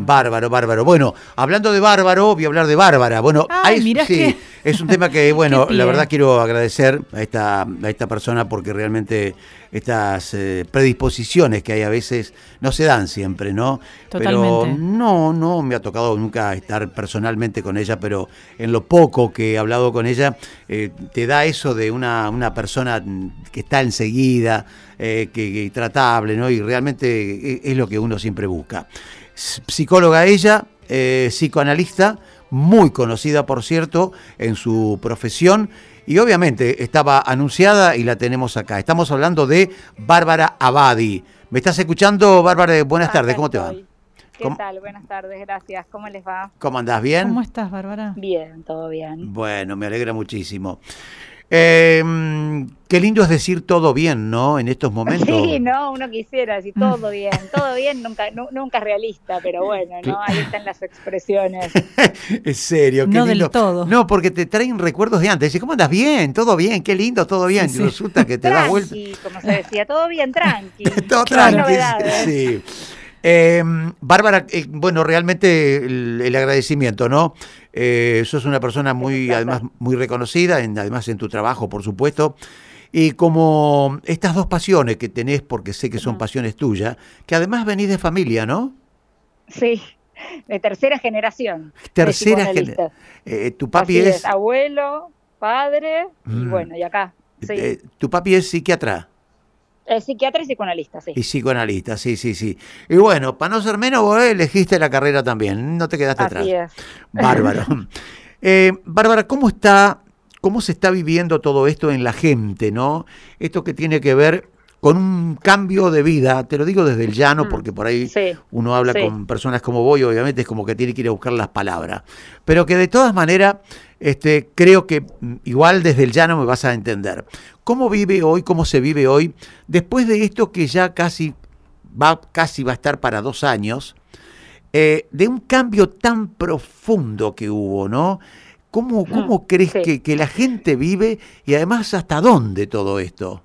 Bárbaro, bárbaro. Bueno, hablando de bárbaro, voy a hablar de Bárbara. Bueno, Ay, hay- sí, es un tema que, bueno, la verdad quiero agradecer a esta, a esta persona porque realmente estas eh, predisposiciones que hay a veces no se dan siempre, ¿no? Pero no, no me ha tocado nunca estar personalmente con ella, pero en lo poco que he hablado con ella, eh, te da eso de una, una persona que está enseguida, eh, que, que tratable, ¿no? Y realmente es, es lo que uno siempre busca. Psicóloga ella, eh, psicoanalista, muy conocida, por cierto, en su profesión. Y obviamente estaba anunciada y la tenemos acá. Estamos hablando de Bárbara Abadi. ¿Me estás escuchando, Bárbara? Buenas tardes, ¿cómo te va? ¿Qué ¿Cómo- tal? Buenas tardes, gracias. ¿Cómo les va? ¿Cómo andás? ¿Bien? ¿Cómo estás, Bárbara? Bien, todo bien. Bueno, me alegra muchísimo. Eh, mm, qué lindo es decir todo bien, ¿no? En estos momentos. Sí, no, uno quisiera decir todo bien, todo bien, nunca, nu- nunca es realista, pero bueno, ¿no? Ahí están las expresiones. En serio, qué No del todo. No, porque te traen recuerdos de antes. Dice, ¿cómo andas? Bien, todo bien, qué lindo, todo bien. Sí, Y sí. resulta que te das vuelta. Tranqui, como se decía, todo bien, tranqui. Todo tranqui, sí. Eh, Bárbara, eh, bueno, realmente el, el agradecimiento, ¿no? Eh, sos una persona muy, además, muy reconocida, en, además en tu trabajo, por supuesto. Y como estas dos pasiones que tenés, porque sé que son pasiones tuyas, que además venís de familia, ¿no? Sí, de tercera generación. Tercera generación. tu papi es, es, abuelo, padre y Mm. bueno, y acá. Sí, eh, tu papi es psiquiatra. Eh, psiquiatra y psicoanalista, sí. Y psicoanalista, sí, sí, sí. Y bueno, para no ser menos, vos elegiste la carrera también, no te quedaste atrás. Así es. Bárbaro. Eh, Bárbara, ¿cómo está, cómo se está viviendo todo esto en la gente, no? Esto que tiene que ver con un cambio de vida, te lo digo desde el llano, Mm, porque por ahí Sí, uno habla sí. con personas como vos obviamente es como que tiene que ir a buscar las palabras. Pero que de todas maneras, este, creo que mm, igual desde el llano me vas a entender. ¿Cómo vive hoy, cómo se vive hoy, después de esto que ya casi va, casi va a estar para dos años, eh, de un cambio tan profundo que hubo, ¿no? ¿Cómo, cómo crees sí. que, que la gente vive y además hasta dónde todo esto?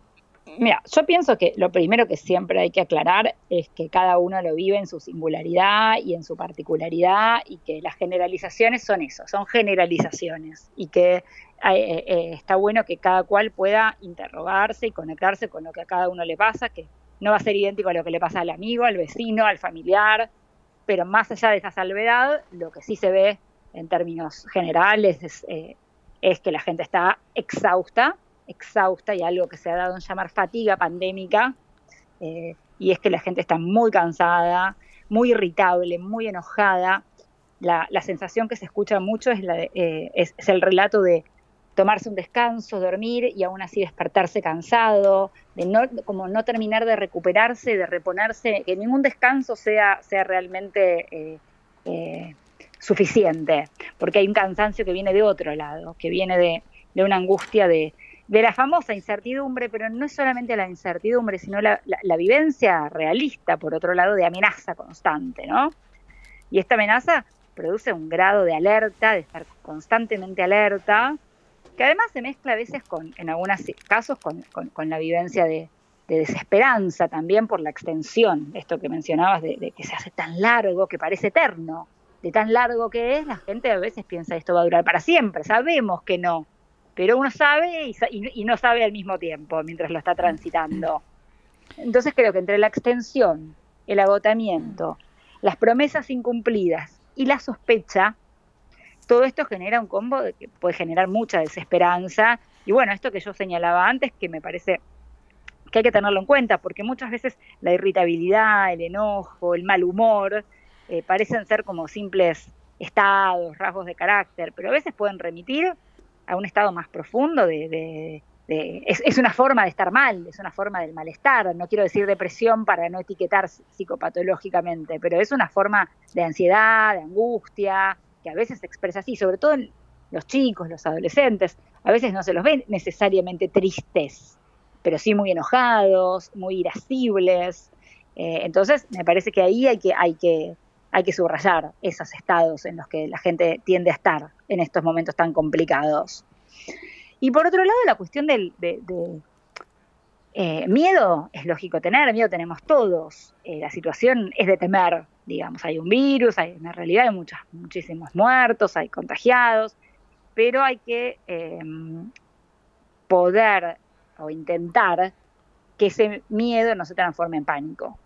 Mira, yo pienso que lo primero que siempre hay que aclarar es que cada uno lo vive en su singularidad y en su particularidad y que las generalizaciones son eso, son generalizaciones y que eh, eh, está bueno que cada cual pueda interrogarse y conectarse con lo que a cada uno le pasa, que no va a ser idéntico a lo que le pasa al amigo, al vecino, al familiar, pero más allá de esa salvedad, lo que sí se ve en términos generales es, eh, es que la gente está exhausta, exhausta y algo que se ha dado en llamar fatiga pandémica, eh, y es que la gente está muy cansada, muy irritable, muy enojada. La, sensación que se escucha mucho eh, es, el relato de tomarse un descanso, dormir y aún así despertarse cansado, de no, como no terminar de recuperarse, de reponerse, que ningún descanso sea, realmente eh, suficiente, porque hay un cansancio que viene de otro lado, que viene de una angustia de, de la famosa incertidumbre, pero no es solamente la incertidumbre, sino la, vivencia realista, por otro lado, de amenaza constante, ¿no? Y esta amenaza produce un grado de alerta, de estar constantemente alerta, que además se mezcla a veces con, en algunos casos, con, la vivencia de, de, desesperanza también por la extensión, esto que mencionabas, de, de, que se hace tan largo, que parece eterno, de tan largo que es, la gente a veces piensa esto va a durar para siempre, sabemos que no, pero uno sabe y, y, no sabe al mismo tiempo mientras lo está transitando. Entonces creo que entre la extensión, el agotamiento, las promesas incumplidas y la sospecha, todo esto genera un combo que puede generar mucha desesperanza. Y bueno, esto que yo señalaba antes, que me parece que hay que tenerlo en cuenta, porque muchas veces la irritabilidad, el enojo, el mal humor, eh, parecen ser como simples estados, rasgos de carácter, pero a veces pueden remitir a un estado más profundo de... es, una forma de estar mal, es una forma del malestar, no quiero decir depresión para no etiquetar psicopatológicamente, pero es una forma de ansiedad, de angustia, que a veces se expresa así, sobre todo en los chicos, los adolescentes, a veces no se los ven necesariamente tristes, pero sí muy enojados, muy irascibles. Eh, entonces, me parece que ahí hay, que, hay que subrayar esos estados en los que la gente tiende a estar en estos momentos tan complicados. Y por otro lado, la cuestión del de, de, eh, miedo es lógico tener, miedo tenemos todos, eh, la situación es de temer, digamos, hay un virus, hay en realidad hay muchos, muchísimos muertos, hay contagiados, pero hay que em, poder o intentar que ese miedo no se transforme en pánico,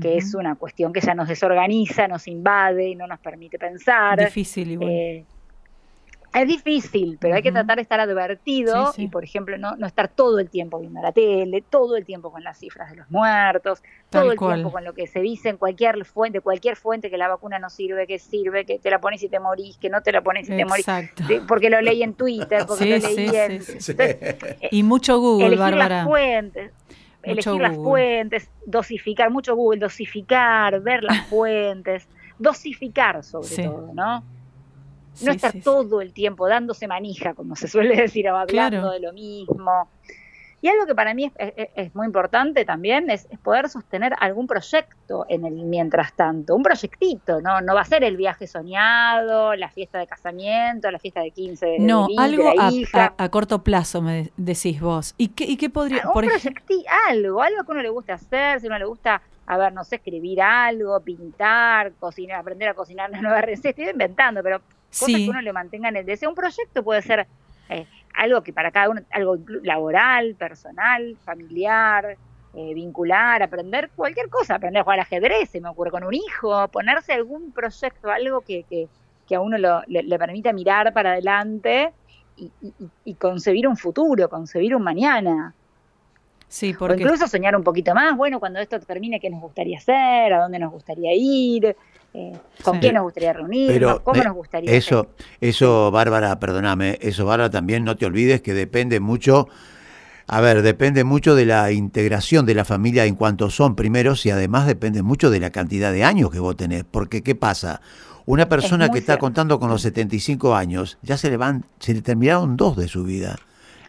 que es una cuestión que ya nos desorganiza, nos invade y no nos permite pensar. Difícil igual. Eh, es difícil, pero hay que tratar de estar advertido y, por ejemplo, no, no estar todo el tiempo viendo la tele, todo el tiempo con las cifras de los muertos, todo el tiempo con lo que se dice en cualquier fuente, cualquier fuente que la vacuna no sirve, que sirve, que te la pones y te morís, que no te la pones y te morís, porque lo leí en Twitter, porque lo leí en... y mucho Google, Bárbara. Las fuentes, elegir las fuentes, dosificar, mucho Google, dosificar, ver las fuentes, dosificar sobre todo, ¿no? no estar todo el tiempo dándose manija, como se suele decir, hablando de lo mismo. Y algo que para mí es, muy importante también es, poder sostener algún proyecto en el mientras tanto, un proyectito, ¿no? No va a ser el viaje soñado, la fiesta de casamiento, la fiesta de 15 de No, algo a, corto plazo, me decís vos. ¿Y qué, y qué podría...? Ah, un algo, algo que uno le guste hacer, si uno le gusta a ver, no sé, escribir algo, pintar, cocinar, aprender a cocinar una nueva receta, estoy inventando, pero cosas que uno le mantenga en el deseo. Un proyecto puede ser eh, algo que para cada uno, algo laboral, personal, familiar, eh, vincular, aprender cualquier cosa, aprender a jugar ajedrez, se me ocurre con un hijo, ponerse algún proyecto, algo que, que, a uno le, permita mirar para adelante y, concebir un futuro, concebir un mañana. Sí, porque... O incluso soñar un poquito más, bueno, cuando esto termine, ¿qué nos gustaría hacer? ¿A dónde nos gustaría ir? Eh, con quién nos gustaría reunirnos, cómo nos gustaría. Eso, eso, Bárbara, perdóname, eso, Bárbara, también no te olvides que depende mucho. A ver, depende mucho de la integración de la familia en cuanto son primeros y además depende mucho de la cantidad de años que vos tenés. Porque, ¿qué pasa? Una persona que está contando con los 75 años, ya se le van, se le terminaron dos de su vida.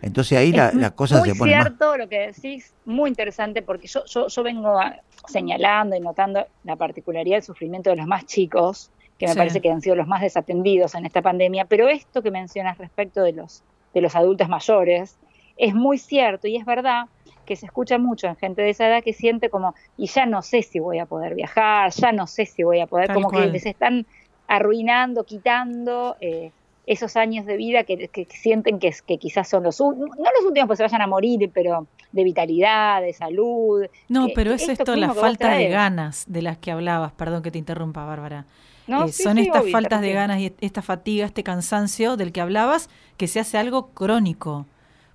Entonces ahí la, la, cosa se pone. Muy cierto lo que decís, muy interesante, porque yo, yo, yo vengo señalando y notando la particularidad del sufrimiento de los más chicos, que me parece que han sido los más desatendidos en esta pandemia, pero esto que mencionas respecto de los, de los adultos mayores es muy cierto y es verdad que se escucha mucho en gente de esa edad que siente como, y ya no sé si voy a poder viajar, ya no sé si voy a poder, como que les están arruinando, quitando eh, esos años de vida que, sienten que, que, quizás son los no los últimos pues se vayan a morir, pero de vitalidad, de salud. No, pero es esto, la falta de ganas de las que hablabas, perdón que te interrumpa, Bárbara. Eh, son estas faltas de ganas y esta fatiga, este cansancio del que hablabas, que se hace algo crónico.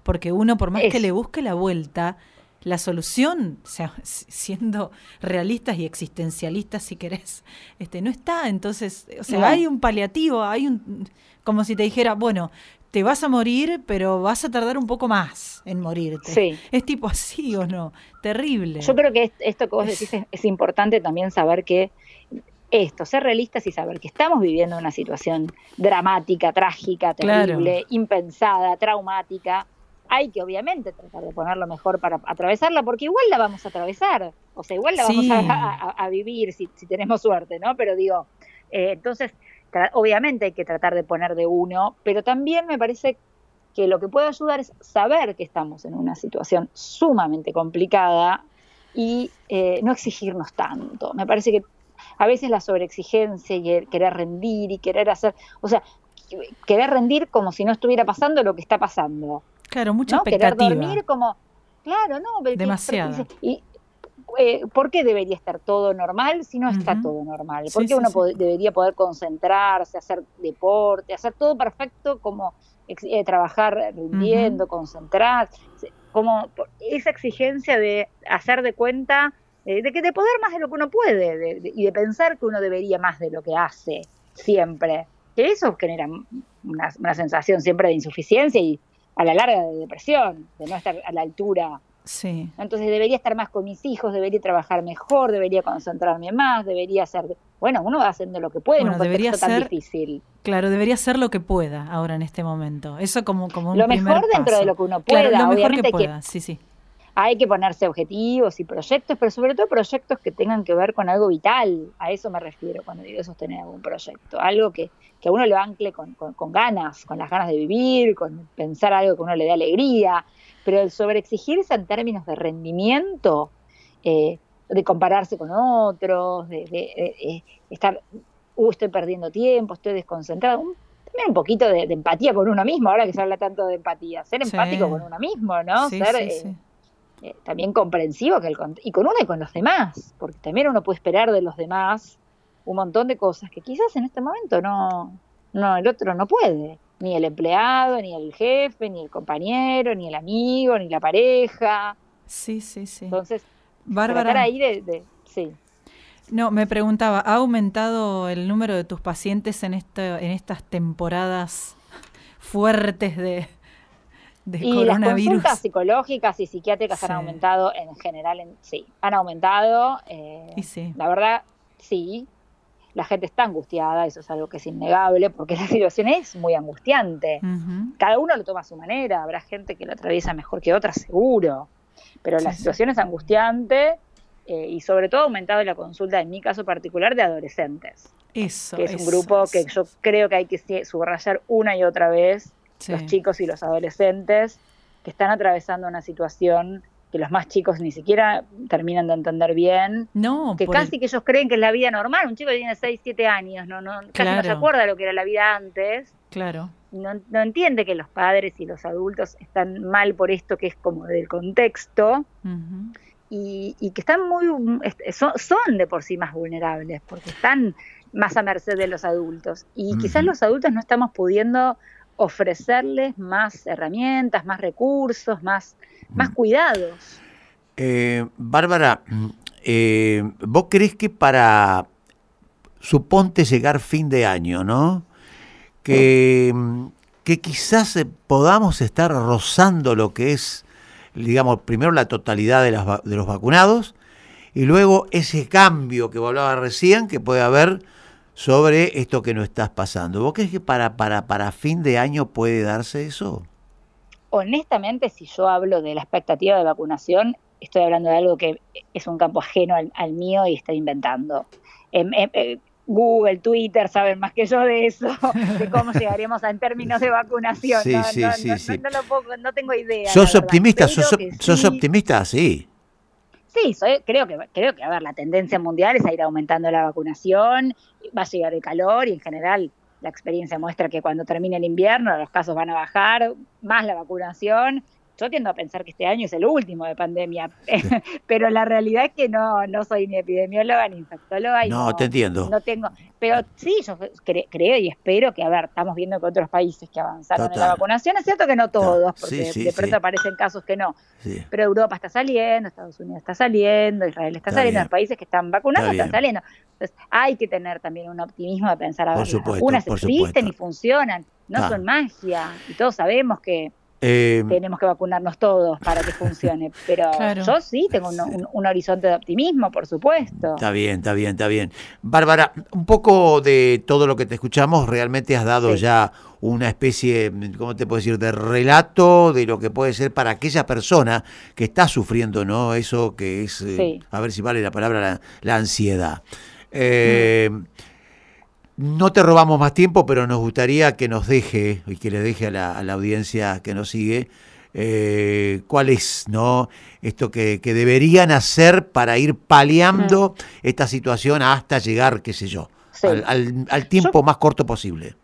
Porque uno, por más que le busque la vuelta, la solución, o sea, siendo realistas y existencialistas si querés, este, no está. Entonces, o sea, hay un paliativo, hay un como si te dijera, bueno, te vas a morir, pero vas a tardar un poco más en morirte. Sí. Es tipo así o no, terrible. Yo creo que esto que vos decís es, importante también saber que esto, ser realistas y saber que estamos viviendo una situación dramática, trágica, terrible, impensada, traumática. Hay que obviamente tratar de ponerlo mejor para atravesarla, porque igual la vamos a atravesar, o sea, igual la vamos a, vivir si, tenemos suerte, ¿no? Pero digo, eh, entonces obviamente hay que tratar de poner de uno, pero también me parece que lo que puede ayudar es saber que estamos en una situación sumamente complicada y eh, no exigirnos tanto. Me parece que a veces la sobreexigencia y el querer rendir y querer hacer, o sea, querer rendir como si no estuviera pasando lo que está pasando. Claro, mucha expectativa. Querer dormir como, claro, no, demasiado. Y, eh, ¿por qué debería estar todo normal si no está todo normal? ¿Por qué uno debería poder concentrarse, hacer deporte, hacer todo perfecto como eh, trabajar rindiendo, concentrarse? Como esa exigencia de hacer de cuenta eh, de que de poder más de lo que uno puede y de pensar que uno debería más de lo que hace siempre. Que eso genera una, una sensación siempre de insuficiencia y a la larga de depresión, de no estar a la altura Sí. Entonces debería estar más con mis hijos, debería trabajar mejor, debería concentrarme más, debería hacer... Bueno, uno va haciendo lo que puede en un debería tan difícil. Claro, debería hacer lo que pueda ahora en este momento. Eso como, como un Lo mejor dentro de lo que uno pueda. lo mejor que pueda, sí, sí. Hay que ponerse objetivos y proyectos, pero sobre todo proyectos que tengan que ver con algo vital. A eso me refiero cuando digo sostener algún proyecto. Algo que, que a uno lo ancle con, con ganas, con las ganas de vivir, con pensar algo que a uno le dé alegría pero el sobreexigirse en términos de rendimiento, eh, de compararse con otros, de, estar, uh, estoy perdiendo tiempo, estoy desconcentrado. también un poquito de, empatía con uno mismo, ahora que se habla tanto de empatía, ser empático con uno mismo, ¿no? ser eh, eh, también comprensivo que el, y con uno y con los demás, porque también uno puede esperar de los demás un montón de cosas que quizás en este momento no, no el otro no puede ni el empleado, ni el jefe, ni el compañero, ni el amigo, ni la pareja. Sí, sí, sí. Entonces, Bárbara, ahí de, sí. No, me preguntaba, ¿ha aumentado el número de tus pacientes en en estas temporadas fuertes de, de y las consultas psicológicas y psiquiátricas han aumentado en general, en, sí, han aumentado. Eh, sí. La verdad, sí, la gente está angustiada, eso es algo que es innegable, porque la situación es muy angustiante. Cada uno lo toma a su manera, habrá gente que lo atraviesa mejor que otra, seguro, pero la situación es angustiante eh, y sobre todo ha aumentado la consulta, en mi caso particular, de adolescentes. Eso. Que es un grupo que yo creo que hay que subrayar una y otra vez, los chicos y los adolescentes que están atravesando una situación que los más chicos ni siquiera terminan de entender bien. No, que casi que ellos creen que es la vida normal. Un chico que tiene 6, 7 años, no, no, casi no se acuerda de lo que era la vida antes. Claro. No, no, entiende que los padres y los adultos están mal por esto que es como del contexto. y, y, que están muy son, son, de por sí más vulnerables porque están más a merced de los adultos y quizás los adultos no estamos pudiendo ofrecerles más herramientas, más recursos, más más cuidados. Eh, Bárbara, eh, ¿vos crees que para, suponte llegar fin de año, ¿no? Que, que quizás eh, podamos estar rozando lo que es, digamos, primero la totalidad de, las, de los vacunados y luego ese cambio que hablaba recién que puede haber sobre esto que no estás pasando. ¿Vos crees que para, para, para fin de año puede darse eso? honestamente, si yo hablo de la expectativa de vacunación, estoy hablando de algo que es un campo ajeno al, mío y estoy inventando. Em, em, eh, Google, Twitter saben más que yo de eso, de cómo llegaríamos a, en términos de vacunación. Sí, sí, sí, no, tengo idea. ¿Sos optimista? ¿Sos, optimista? Sí. Sí, soy, creo que creo que a ver, la tendencia mundial es a ir aumentando la vacunación, va a llegar el calor y en general la experiencia muestra que cuando termine el invierno los casos van a bajar, más la vacunación. Yo tiendo a pensar que este año es el último de pandemia, pero la realidad es que no, no soy ni epidemióloga ni infectóloga. no, te entiendo. No tengo, pero sí, yo creo y espero que, a ver, estamos viendo que otros países que avanzaron en la vacunación, es cierto que no todos, porque de pronto aparecen casos que no, pero Europa está saliendo, Estados Unidos está saliendo, Israel está, saliendo, los países que están vacunando están saliendo. Entonces, hay que tener también un optimismo de pensar, a ver, las vacunas existen y funcionan, no son magia, y todos sabemos que eh, tenemos que vacunarnos todos para que funcione. Pero yo sí tengo un, horizonte de optimismo, por supuesto. Está bien, está bien, está bien. Bárbara, un poco de todo lo que te escuchamos, realmente has dado ya una especie, ¿cómo te puedo decir?, de relato de lo que puede ser para aquella persona que está sufriendo, ¿no? Eso que es, eh, a ver si vale la palabra, la, ansiedad. Eh, mm. No te robamos más tiempo, pero nos gustaría que nos deje y que le deje a la, audiencia que nos sigue eh, cuál es ¿no? esto que, deberían hacer para ir paliando esta situación hasta llegar, qué sé yo, al, tiempo más corto posible.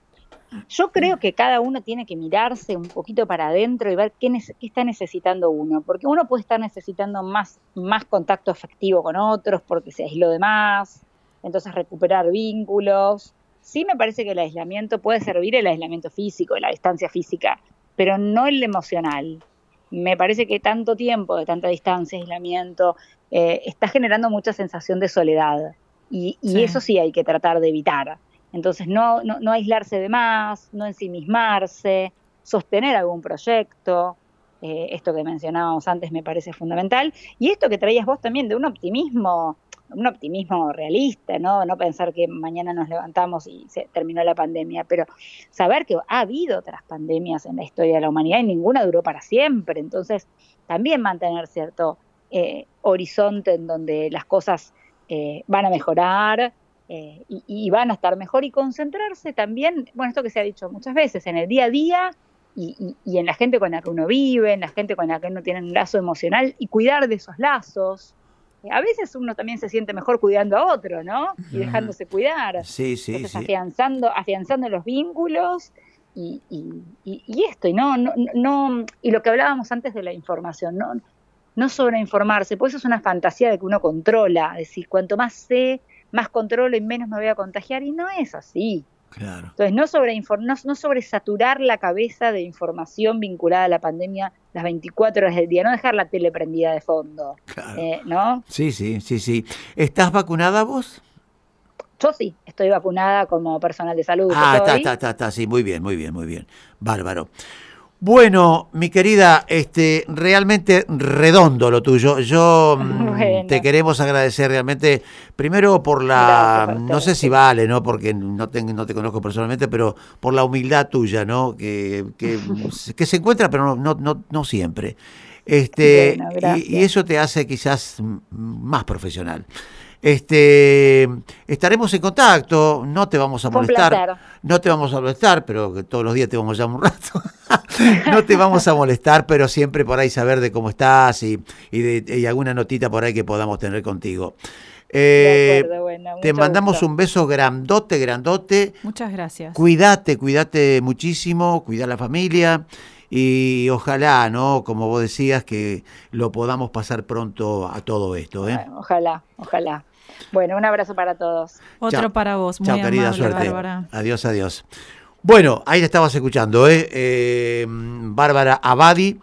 Yo creo que cada uno tiene que mirarse un poquito para adentro y ver qué, qué, está necesitando uno, porque uno puede estar necesitando más, más contacto efectivo con otros porque se aisló de más, entonces recuperar vínculos, Sí me parece que el aislamiento puede servir el aislamiento físico, la distancia física, pero no el emocional. Me parece que tanto tiempo de tanta distancia, aislamiento, eh, está generando mucha sensación de soledad. Y, eso sí hay que tratar de evitar. Entonces, no, no, aislarse de más, no ensimismarse, sostener algún proyecto. Eh, esto que mencionábamos antes me parece fundamental. Y esto que traías vos también de un optimismo un optimismo realista, ¿no? No pensar que mañana nos levantamos y se terminó la pandemia, pero saber que ha habido otras pandemias en la historia de la humanidad y ninguna duró para siempre. Entonces, también mantener cierto eh, horizonte en donde las cosas eh, van a mejorar eh, y, van a estar mejor y concentrarse también, bueno, esto que se ha dicho muchas veces, en el día a día y, y en la gente con la que uno vive, en la gente con la que uno tiene un lazo emocional y cuidar de esos lazos a veces uno también se siente mejor cuidando a otro, ¿no? Y dejándose cuidar. Sí, sí, Entonces, Afianzando, afianzando los vínculos y, y, esto, y no, no, no, y lo que hablábamos antes de la información, no, no sobreinformarse, pues eso es una fantasía de que uno controla, es decir, cuanto más sé, más controlo y menos me voy a contagiar, y no es así. Claro. Entonces, no, sobre, no, no sobresaturar la cabeza de información vinculada a la pandemia las 24 horas del día, no dejar la tele prendida de fondo. Claro. Eh, ¿No? Sí, sí, sí, sí. ¿Estás vacunada vos? Yo sí, estoy vacunada como personal de salud. Ah, está, está, está, está, sí, muy bien, muy bien, muy bien. Bárbaro. Bueno, mi querida, este, realmente redondo lo tuyo. Yo mm, te queremos agradecer realmente, primero por la, no sé si vale, ¿no? Porque no te, no te conozco personalmente, pero por la humildad tuya, ¿no? Que, que, que se encuentra, pero no, no, no siempre. Este, y, y, eso te hace quizás más profesional. Este, estaremos en contacto, no te vamos a molestar. No te vamos a molestar, pero todos los días te vamos a llamar un rato. no te vamos a molestar, pero siempre por ahí saber de cómo estás y, de, alguna notita por ahí que podamos tener contigo. Eh, te mandamos un beso grandote, grandote. Muchas gracias. Cuídate, cuídate muchísimo, cuida a la familia y ojalá, ¿no? Como vos decías, que lo podamos pasar pronto a todo esto. ¿eh? ojalá, ojalá. Bueno, un abrazo para todos. Otro para vos. Muy Chao, querida, suerte. Bárbara. Adiós, adiós. Bueno, ahí estabas escuchando, ¿eh? eh Bárbara Abadi